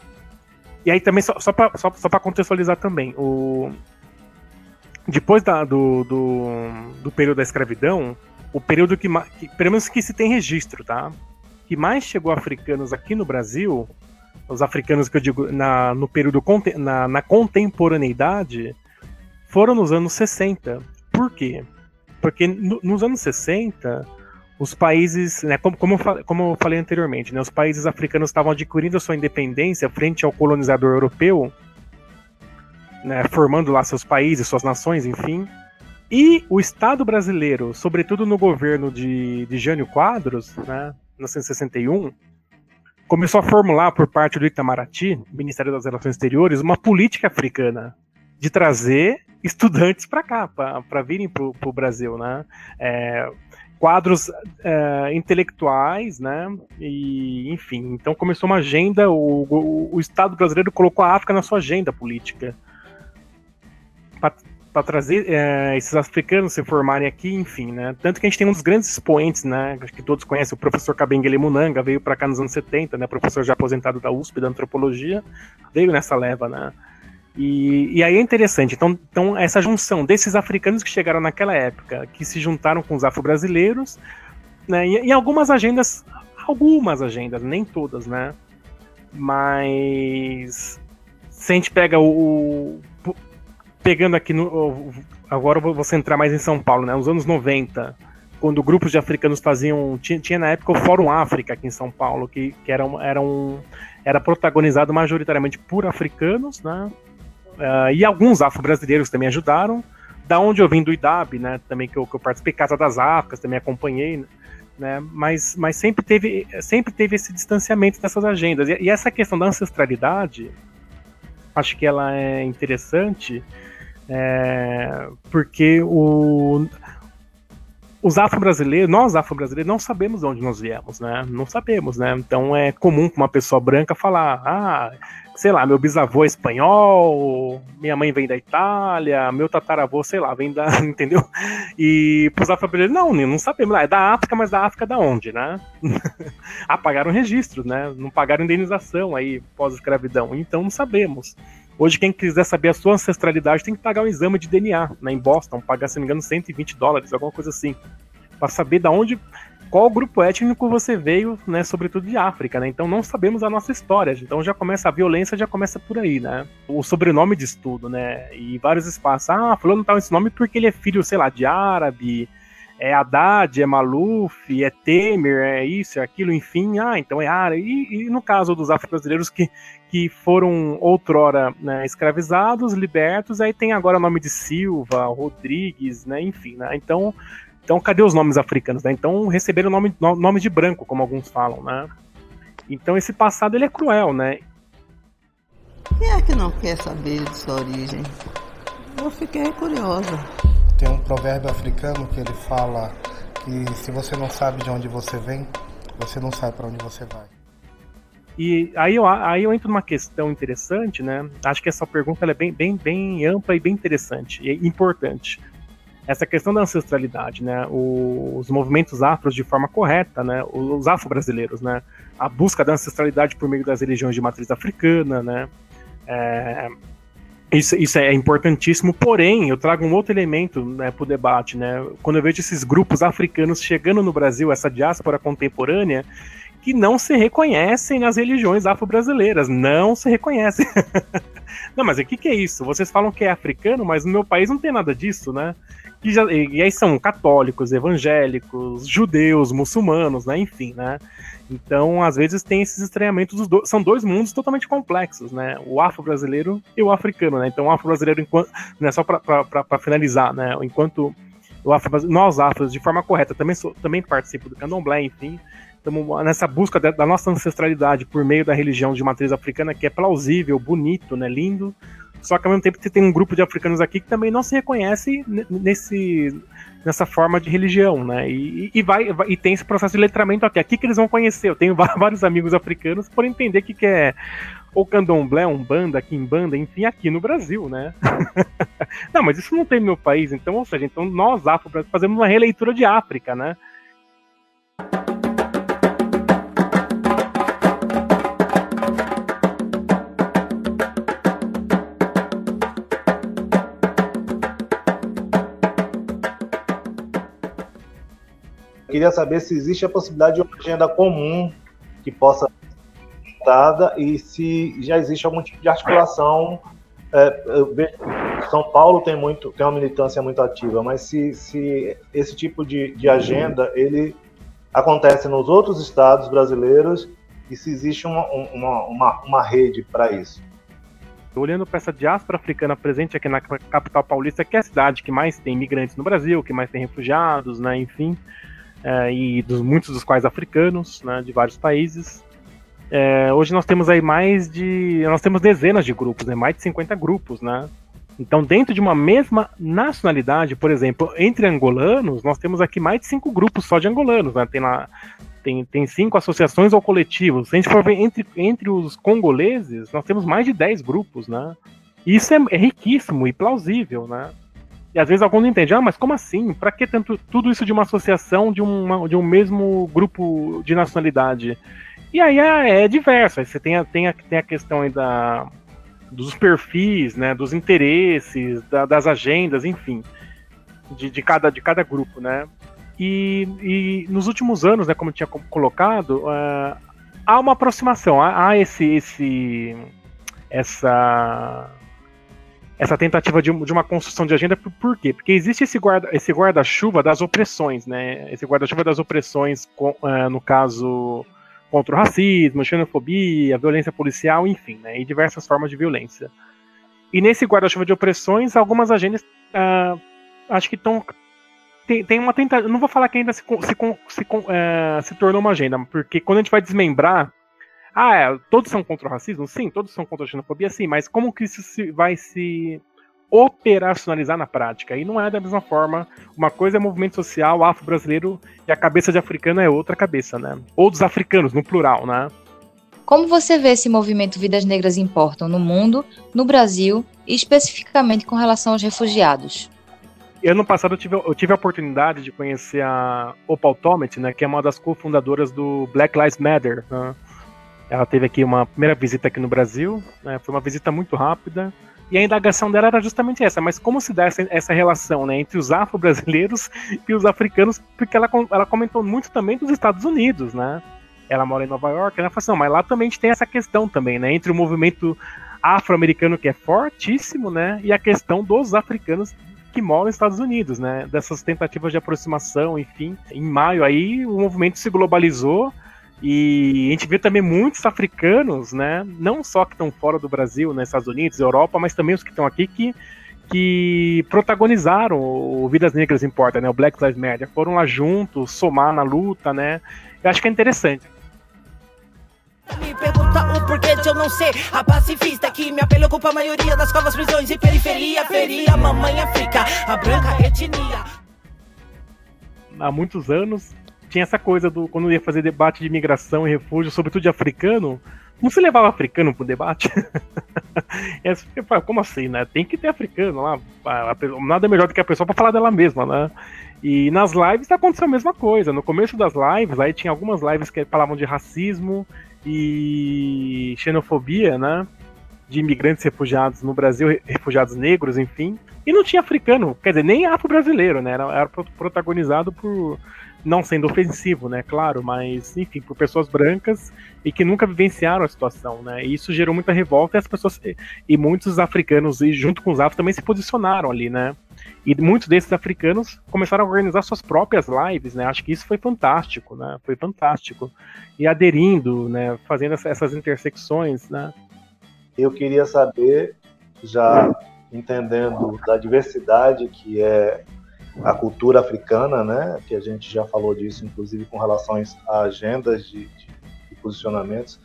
Speaker 5: E aí também, só, só só, só contextualizar também, o, depois da, do, do, do período da escravidão, o período que, que, pelo menos que se tem registro, tá? Que mais chegou africanos aqui no Brasil, os africanos que eu digo na, no período na, na contemporaneidade, foram nos anos 60. Por quê? Porque no, nos anos 60, os países, né, como, como, como eu falei anteriormente, né, os países africanos estavam adquirindo sua independência frente ao colonizador europeu, né, formando lá seus países, suas nações, enfim. E o Estado brasileiro, sobretudo no governo de, de Jânio Quadros, né, 1961, começou a formular por parte do Itamaraty, Ministério das Relações Exteriores, uma política africana de trazer estudantes para cá, para virem para o Brasil, né? É, quadros é, intelectuais, né? E, enfim, então começou uma agenda, o, o, o Estado brasileiro colocou a África na sua agenda política para trazer é, esses africanos se formarem aqui, enfim, né? Tanto que a gente tem um dos grandes expoentes, né? Acho que todos conhecem, o professor Kabengele Munanga, veio para cá nos anos 70, né? Professor já aposentado da USP, da antropologia, veio nessa leva, né? E, e aí é interessante, então, então essa junção desses africanos que chegaram naquela época, que se juntaram com os afro-brasileiros, né? E, e algumas agendas algumas agendas, nem todas, né? Mas se a gente pega o, o pegando aqui no agora eu vou centrar mais em São Paulo, né? Nos anos 90, quando grupos de africanos faziam. Tinha, tinha na época o Fórum África aqui em São Paulo, que, que era, era, um, era protagonizado majoritariamente por africanos, né? Uh, e alguns afro-brasileiros também ajudaram. Da onde eu vim do IDAB, né? Também que eu, que eu participei, Casa das Áfricas, também acompanhei, né? Mas, mas sempre, teve, sempre teve esse distanciamento dessas agendas. E, e essa questão da ancestralidade, acho que ela é interessante, é, porque o os afro-brasileiros, nós afro-brasileiros, não sabemos de onde nós viemos, né? Não sabemos, né? Então é comum uma pessoa branca falar, ah, sei lá, meu bisavô é espanhol, minha mãe vem da Itália, meu tataravô, sei lá, vem da, entendeu? E pros afro-brasileiros, não, não sabemos, é da África, mas da África da onde, né? ah, pagaram registro, né? Não pagaram indenização aí pós-escravidão, então não sabemos. Hoje, quem quiser saber a sua ancestralidade tem que pagar um exame de DNA né, em Boston, pagar, se não me engano, 120 dólares, alguma coisa assim. para saber da onde. Qual grupo étnico você veio, né? Sobretudo de África, né? Então não sabemos a nossa história. Então já começa a violência, já começa por aí, né? O sobrenome de estudo, né? E vários espaços. Ah, fulano tá esse nome porque ele é filho, sei lá, de árabe, é Haddad, é Maluf, é Temer, é isso, é aquilo, enfim, ah, então é árabe. E, e no caso dos afro-brasileiros que, que foram outrora né, escravizados, libertos, aí tem agora o nome de Silva, Rodrigues, né, enfim, né, então, então cadê os nomes africanos, né, então receberam nome, nome de branco, como alguns falam, né, então esse passado ele é cruel, né.
Speaker 8: Quem é que não quer saber de sua origem? Eu fiquei curiosa.
Speaker 9: Tem um provérbio africano que ele fala que se você não sabe de onde você vem, você não sabe para onde você vai.
Speaker 5: E aí eu, aí eu entro numa questão interessante, né? Acho que essa pergunta é bem, bem, bem ampla e bem interessante e importante. Essa questão da ancestralidade, né? os movimentos afros de forma correta, né? Os afro-brasileiros, né? A busca da ancestralidade por meio das religiões de matriz africana, né? É, isso, isso é importantíssimo, porém, eu trago um outro elemento né, para o debate. Né? Quando eu vejo esses grupos africanos chegando no Brasil, essa diáspora contemporânea, que não se reconhecem nas religiões afro-brasileiras. Não se reconhecem. não, mas o que, que é isso? Vocês falam que é africano, mas no meu país não tem nada disso, né? E, já, e aí são católicos, evangélicos, judeus, muçulmanos, né? Enfim, né? Então, às vezes tem esses estranhamentos. Do... São dois mundos totalmente complexos, né? O afro-brasileiro e o africano, né? Então, o afro-brasileiro, enquanto... né? só para finalizar, né? Enquanto o afro nós afros, de forma correta, também, sou, também participo do candomblé, enfim, estamos nessa busca da, da, nossa ancestralidade por meio da religião de matriz africana, que é plausível, bonito, né, lindo. Só que ao mesmo tempo você tem um grupo de africanos aqui que também não se reconhece nesse, nessa forma de religião, né? E, e vai, e tem esse processo de letramento aqui. Aqui que eles vão conhecer. Eu tenho vários amigos africanos por entender que, que é ou candomblé, umbanda, quimbanda, enfim, aqui no Brasil, né? não, mas isso não tem no meu país, então, ou seja, então nós afro fazemos uma releitura de África, né?
Speaker 3: Queria saber se existe a possibilidade de uma agenda comum que possa ser dada e se já existe algum tipo de articulação. É, São Paulo tem muito, tem uma militância muito ativa, mas se, se esse tipo de, de agenda ele acontece nos outros estados brasileiros e se existe uma, uma, uma, uma rede para isso.
Speaker 5: Olhando para essa diáspora africana presente aqui na capital paulista, que é a cidade que mais tem imigrantes no Brasil, que mais tem refugiados, né, enfim, é, e dos, muitos dos quais africanos, né, de vários países. É, hoje nós temos aí mais de. Nós temos dezenas de grupos, né, mais de 50 grupos, né? Então, dentro de uma mesma nacionalidade, por exemplo, entre angolanos, nós temos aqui mais de cinco grupos só de angolanos, né? Tem, lá, tem, tem cinco associações ou coletivos. Se a gente for ver entre, entre os congoleses, nós temos mais de 10 grupos, né? Isso é, é riquíssimo e plausível, né? E às vezes alguns não entendem, ah, mas como assim? Para que tanto, tudo isso de uma associação de, uma, de um mesmo grupo de nacionalidade? E aí é, é diverso. Aí você tem a, tem a, tem a questão aí da, dos perfis, né, dos interesses, da, das agendas, enfim, de, de, cada, de cada grupo, né? E, e nos últimos anos, né, como eu tinha co- colocado, ah, há uma aproximação, há, há esse, esse, essa, essa tentativa de, de uma construção de agenda. Por, por quê? Porque existe esse guarda, esse guarda-chuva das opressões, né? Esse guarda-chuva das opressões, com- ah, no caso contra o racismo, xenofobia, violência policial, enfim, né, e diversas formas de violência. E nesse guarda-chuva de opressões, algumas agendas ah, acho que estão tem, tem uma tentativa. Não vou falar que ainda se, se, se, eh, se tornou uma agenda, porque quando a gente vai desmembrar. Ah, é, todos são contra o racismo? Sim, todos são contra a xenofobia? Sim, mas como que isso se- vai se operacionalizar na prática? E não é da mesma forma. Uma coisa é movimento social afro-brasileiro e a cabeça de africano é outra cabeça, né? Ou dos africanos, no plural, né?
Speaker 4: Como você vê esse movimento Vidas Negras Importam no mundo, no Brasil e especificamente com relação aos refugiados?
Speaker 5: Ano passado eu tive, eu tive a oportunidade de conhecer a Opal Tomet, né, que é uma das cofundadoras do Black Lives Matter. né. Ela teve aqui uma primeira visita aqui no Brasil, né, foi uma visita muito rápida. E a indagação dela era justamente essa, mas como se dá essa, essa relação né, entre os afro-brasileiros e os africanos? Porque ela, ela comentou muito também dos Estados Unidos, né? Ela mora em Nova York, ela falou assim, "Não, mas lá também a gente tem essa questão também, né? Entre o movimento afro-americano que é fortíssimo, né? E a questão dos africanos que moram nos Estados Unidos, né? Dessas tentativas de aproximação, enfim. Em maio aí o movimento se globalizou e a gente vê também muitos africanos, né? Não só que estão fora do Brasil, nos Estados Unidos, Europa, mas também os que estão aqui que, que protagonizaram o Vidas Negras Importa, né? O Black Lives Matter. Foram lá juntos, somar na luta, né? Eu acho que é interessante.
Speaker 7: Me pergunta o porquê de eu não ser a pacifista que me apela ocupa a maioria das covas, prisões e periferia, feria, mamãe África, a branca etnia.
Speaker 5: há muitos anos, tinha essa coisa do quando ia fazer debate de imigração e refúgio, sobretudo de africano, não se levava africano pro debate. fala, como assim, né? Tem que ter africano lá. Nada melhor do que a pessoa pra falar dela mesma, né? E nas lives aconteceu a mesma coisa. No começo das lives, aí tinha algumas lives que falavam de racismo e xenofobia, né? De imigrantes refugiados no Brasil, re- refugiados negros, enfim. E não tinha africano, quer dizer, nem afro-brasileiro, né? Era, era pro- protagonizado por. Não sendo ofensivo, né? Claro, mas, enfim, por pessoas brancas e que nunca vivenciaram a situação, né? E isso gerou muita revolta e as pessoas. E muitos africanos, e junto com os afros, também se posicionaram ali, né? E muitos desses africanos começaram a organizar suas próprias lives, né? Acho que isso foi fantástico, né? Foi fantástico. E aderindo, né? Fazendo essa- essas intersecções, né?
Speaker 3: Eu queria saber, já entendendo da diversidade que é a cultura africana, né? Que a gente já falou disso, inclusive com relação a agendas de, de- de posicionamentos.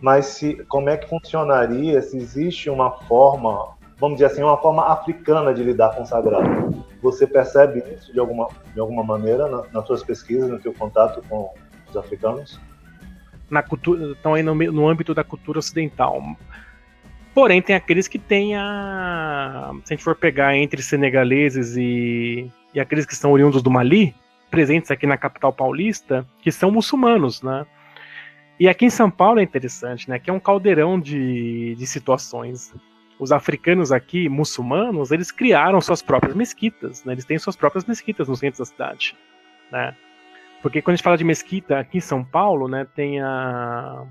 Speaker 3: Mas se, como é que funcionaria se existe uma forma, vamos dizer assim, uma forma africana de lidar com o sagrado? Você percebe isso de alguma, de alguma maneira na- nas suas pesquisas, no seu contato com os africanos?
Speaker 5: na cultura, estão aí no, no âmbito da cultura ocidental. Porém, tem aqueles que têm a. Se a gente for pegar entre senegaleses e, e aqueles que são oriundos do Mali, presentes aqui na capital paulista, que são muçulmanos, né? E aqui em São Paulo é interessante, né? Que é um caldeirão de, de situações. Os africanos aqui, muçulmanos, eles criaram suas próprias mesquitas, né? Eles têm suas próprias mesquitas no centro da cidade, né? Porque quando a gente fala de mesquita aqui em São Paulo, né, tem a.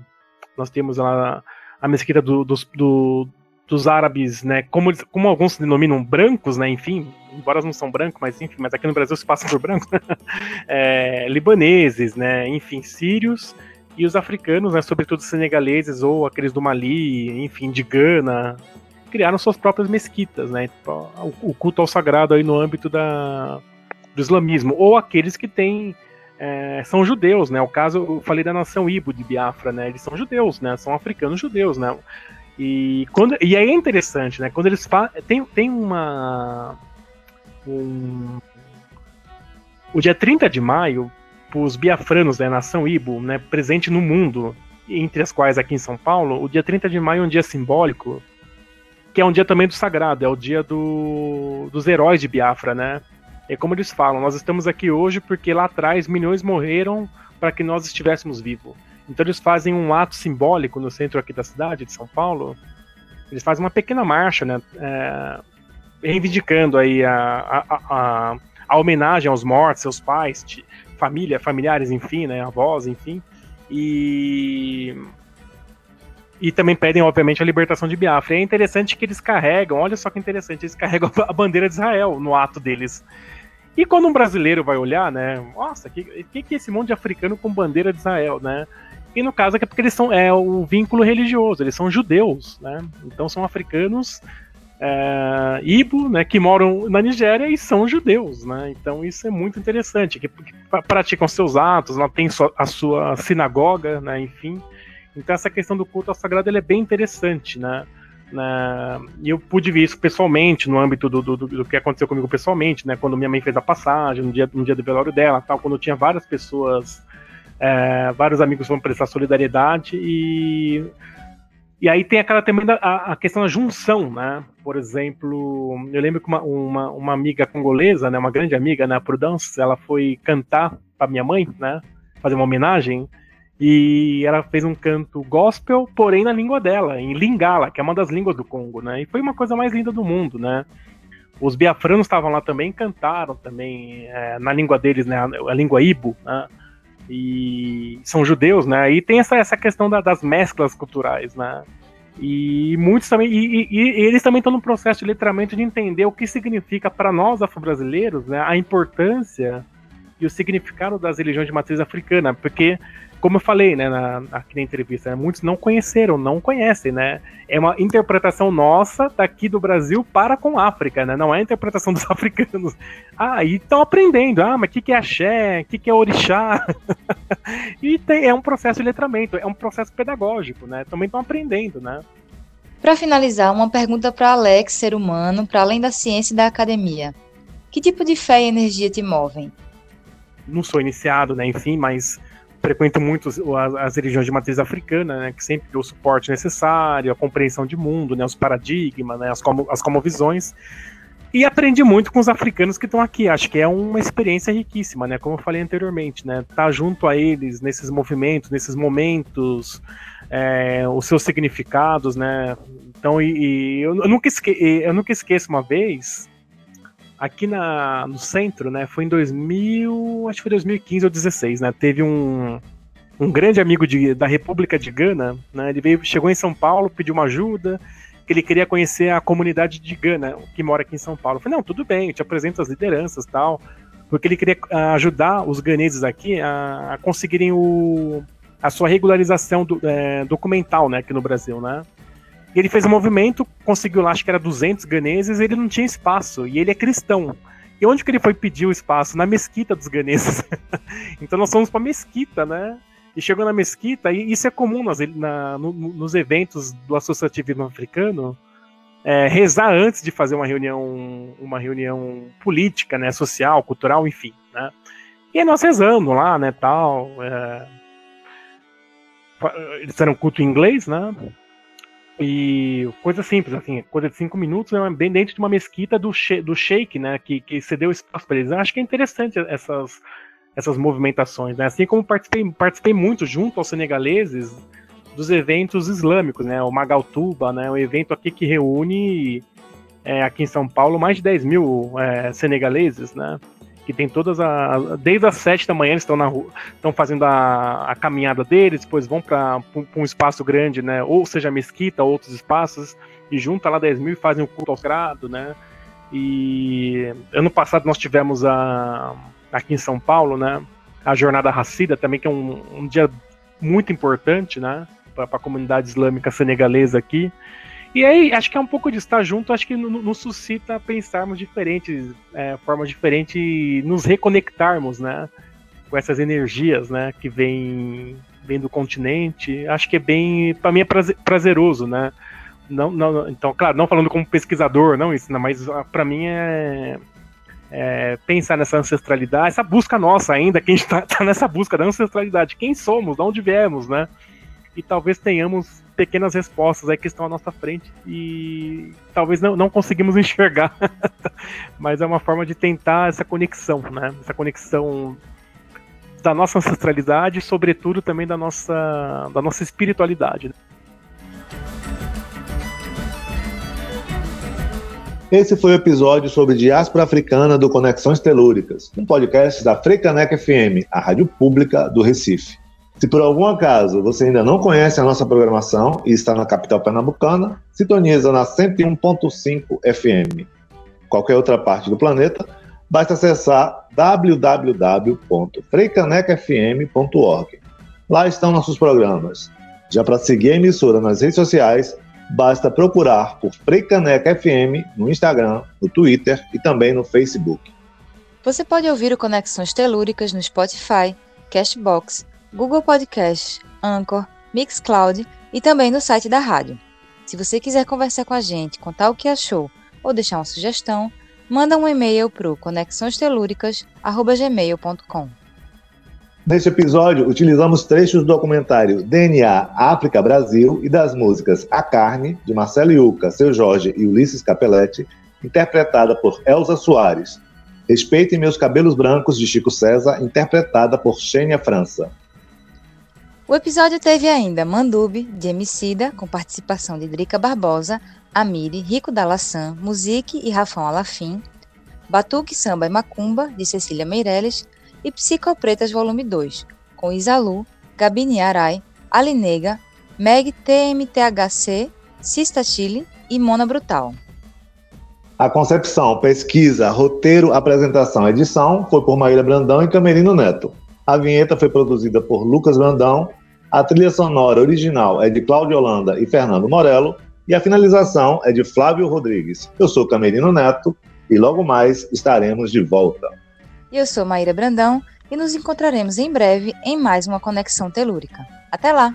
Speaker 5: Nós temos a, a mesquita do- dos, do- dos árabes, né? Como, como alguns se denominam brancos, né? Enfim, embora não são brancos, mas enfim, mas aqui no Brasil se passam por brancos. É, libaneses, né? Enfim, sírios e os africanos, né? Sobretudo senegaleses ou aqueles do Mali, enfim, de Gana, criaram suas próprias mesquitas, né? O, o culto ao sagrado aí no âmbito da, do islamismo, ou aqueles que têm é, são judeus, né? O caso, eu falei da nação Ibo de Biafra, né? Eles são judeus, né? São africanos judeus, né? E, quando, e aí é interessante, né? Quando eles falam. Tem, tem uma. Um, o dia 30 de maio, os biafranos da nação Ibo, né? Presente no mundo, entre as quais aqui em São Paulo, o dia 30 de maio é um dia simbólico, que é um dia também do sagrado, é o dia do, dos heróis de Biafra, né? É como eles falam, nós estamos aqui hoje porque lá atrás milhões morreram para que nós estivéssemos vivos. Então eles fazem um ato simbólico no centro aqui da cidade de São Paulo. Eles fazem uma pequena marcha, né? é, reivindicando aí a, a, a, a homenagem aos mortos, seus pais, família, familiares, enfim, né, avós, enfim. E e também pedem, obviamente, a libertação de Biafra. E é interessante que eles carregam, olha só que interessante, eles carregam a bandeira de Israel no ato deles. E quando um brasileiro vai olhar, né, nossa, que, que que é esse monte de africano com bandeira de Israel, né? E no caso é é porque eles são é o vínculo religioso, eles são judeus, né? Então são africanos é, Ibo, né, que moram na Nigéria e são judeus, né? Então isso é muito interessante, que, que pra- praticam seus atos, lá tem a sua sinagoga, né? Enfim, então essa questão do culto ao sagrado é bem interessante, né? né? E eu pude ver isso pessoalmente, no âmbito do, do, do- do que aconteceu comigo pessoalmente, né? Quando minha mãe fez a passagem, no dia, no dia do velório dela, tal, quando tinha várias pessoas, é, vários amigos foram prestar solidariedade e e aí tem aquela também a, a questão da junção, né? Por exemplo, eu lembro que uma, uma, uma amiga congolesa, né, uma grande amiga, né, a Prudence, ela foi cantar para minha mãe, né, fazer uma homenagem, e ela fez um canto gospel, porém na língua dela, em Lingala, que é uma das línguas do Congo, né? E foi uma coisa mais linda do mundo, né? Os biafranos estavam lá também, cantaram também é, na língua deles, né? A, a língua Ibo, né? E são judeus, né? E tem essa, essa questão da- das mesclas culturais, né? E muitos também, e, e- e eles também estão no processo de letramento de entender o que significa para nós afro-brasileiros, né? A importância e o significado das religiões de matriz africana, porque como eu falei, né, na, aqui na entrevista, né, muitos não conheceram, não conhecem, né? É uma interpretação nossa daqui do Brasil para com a África, né? Não é a interpretação dos africanos. Ah, e estão aprendendo. Ah, mas o que, que é axé? O que, que é orixá? e tem- é um processo de letramento, é um processo pedagógico, né? Também estão aprendendo, né?
Speaker 4: Para finalizar, uma pergunta para Alex, ser humano, para além da ciência e da academia. Que tipo de fé e energia te movem?
Speaker 5: não sou iniciado, né, enfim, mas frequento muito as, as religiões de matriz africana, né, que sempre deu o suporte necessário, a compreensão de mundo, né, os paradigmas, né, as, como, as comovisões. E aprendi muito com os africanos que estão aqui. Acho que é uma experiência riquíssima, né? Como eu falei anteriormente, né? Tá junto a eles nesses movimentos, nesses momentos, é, os seus significados, né? Então, e, e eu, nunca esque, eu nunca esqueço uma vez aqui na, no centro, né? Foi em 2000, acho que foi 2015 ou 16, né? Teve um, um grande amigo de, da República de Gana, né? Ele veio, chegou em São Paulo, pediu uma ajuda, que ele queria conhecer a comunidade de Gana, que mora aqui em São Paulo. Eu falei, não, tudo bem, eu te apresento as lideranças tal. Porque ele queria ah, ajudar os ganeses aqui a, a conseguirem o, a sua regularização do, é, documental, né, aqui no Brasil, né? E ele fez um movimento, conseguiu lá, acho que era 200 ganeses, e ele não tinha espaço, e ele é cristão. E onde que ele foi pedir o espaço? Na mesquita dos ganeses. então nós fomos pra mesquita, né? E chegou na mesquita, e isso é comum nas, na, no, nos eventos do associativismo africano, é, rezar antes de fazer uma reunião, uma reunião política, né, social, cultural, enfim, né? E aí nós rezando lá, né, tal. É... Eles eram culto em inglês, né? E coisa simples, assim, coisa de cinco minutos, né, dentro de uma mesquita do, do Sheik, né, que, que cedeu espaço para eles. Eu acho que é interessante essas, essas movimentações, né? Assim como participei, participei muito junto aos senegaleses dos eventos islâmicos, né? O Magaltuba, né? O evento aqui que reúne é, aqui em São Paulo mais de 10 mil é, senegaleses, né? Que tem todas as. Desde as 7 da manhã eles estão na rua, estão fazendo a, a, caminhada deles, depois vão para um espaço grande, né? Ou seja, mesquita, outros espaços, e juntam lá 10 mil e fazem o culto ao grado, né? E ano passado nós tivemos a, aqui em São Paulo, né? A Jornada Racida também, que é um, um dia muito importante, né? Para a comunidade islâmica senegalesa aqui. E aí, acho que é um pouco de estar junto, acho que nos suscita pensarmos diferentes, é, formas diferentes nos reconectarmos, né? Com essas energias, né? Que vêm vem do continente. Acho que é bem, para mim é prazeroso, né? Não, não, então, claro, não falando como pesquisador, não isso, mas para mim é, é, pensar nessa ancestralidade, essa busca nossa ainda, que a gente está tá nessa busca da ancestralidade, quem somos, de onde viemos, né? E talvez tenhamos pequenas respostas aí que estão à nossa frente e talvez não, não conseguimos enxergar, mas é uma forma de tentar essa conexão, né? Essa conexão da nossa ancestralidade e, sobretudo, também da nossa, da nossa espiritualidade.
Speaker 3: Esse foi o episódio sobre diáspora africana do Conexões Telúricas, um podcast da Freicaneca FM, a rádio pública do Recife. Se por algum acaso você ainda não conhece a nossa programação e está na capital pernambucana, sintoniza na 101.5 FM. Qualquer outra parte do planeta, basta acessar www.freicanecafm.org. Lá estão nossos programas. Já para seguir a emissora nas redes sociais, basta procurar por Freicaneca FM no Instagram, no Twitter e também no Facebook.
Speaker 4: Você pode ouvir o Conexões Telúricas no Spotify, Cashbox, Google Podcast, Anchor, Mixcloud e também no site da rádio. Se você quiser conversar com a gente, contar o que achou ou deixar uma sugestão, manda um e-mail para o conexõestelúricas.gmail.com.
Speaker 3: Neste episódio, utilizamos trechos do documentário DNA África Brasil e das músicas A Carne, de Marcelo Yuca, Seu Jorge e Ulisses Capelletti, interpretada por Elza Soares. Respeitem Meus Cabelos Brancos, de Chico César, interpretada por Xênia França.
Speaker 4: O episódio teve ainda Mandube, de Emicida, com participação de Drica Barbosa, Amiri, Rico da Laçã, Musique e Rafão Alafim, Batuque Samba e Macumba, de Cecília Meirelles, e Psicopretas Volume 2, com Isalu, Gabini Arai, Alinega, Meg TMTHC, Sista Chile e Mona Brutal.
Speaker 3: A concepção, pesquisa, roteiro, apresentação e edição foi por Maíra Brandão e Camerino Neto. A vinheta foi produzida por Lucas Brandão, a trilha sonora original é de Cláudio Holanda e Fernando Morello, e a finalização é de Flávio Rodrigues. Eu sou Camerino Neto e logo mais estaremos de volta.
Speaker 4: Eu sou Maíra Brandão e nos encontraremos em breve em mais uma Conexão Telúrica. Até lá!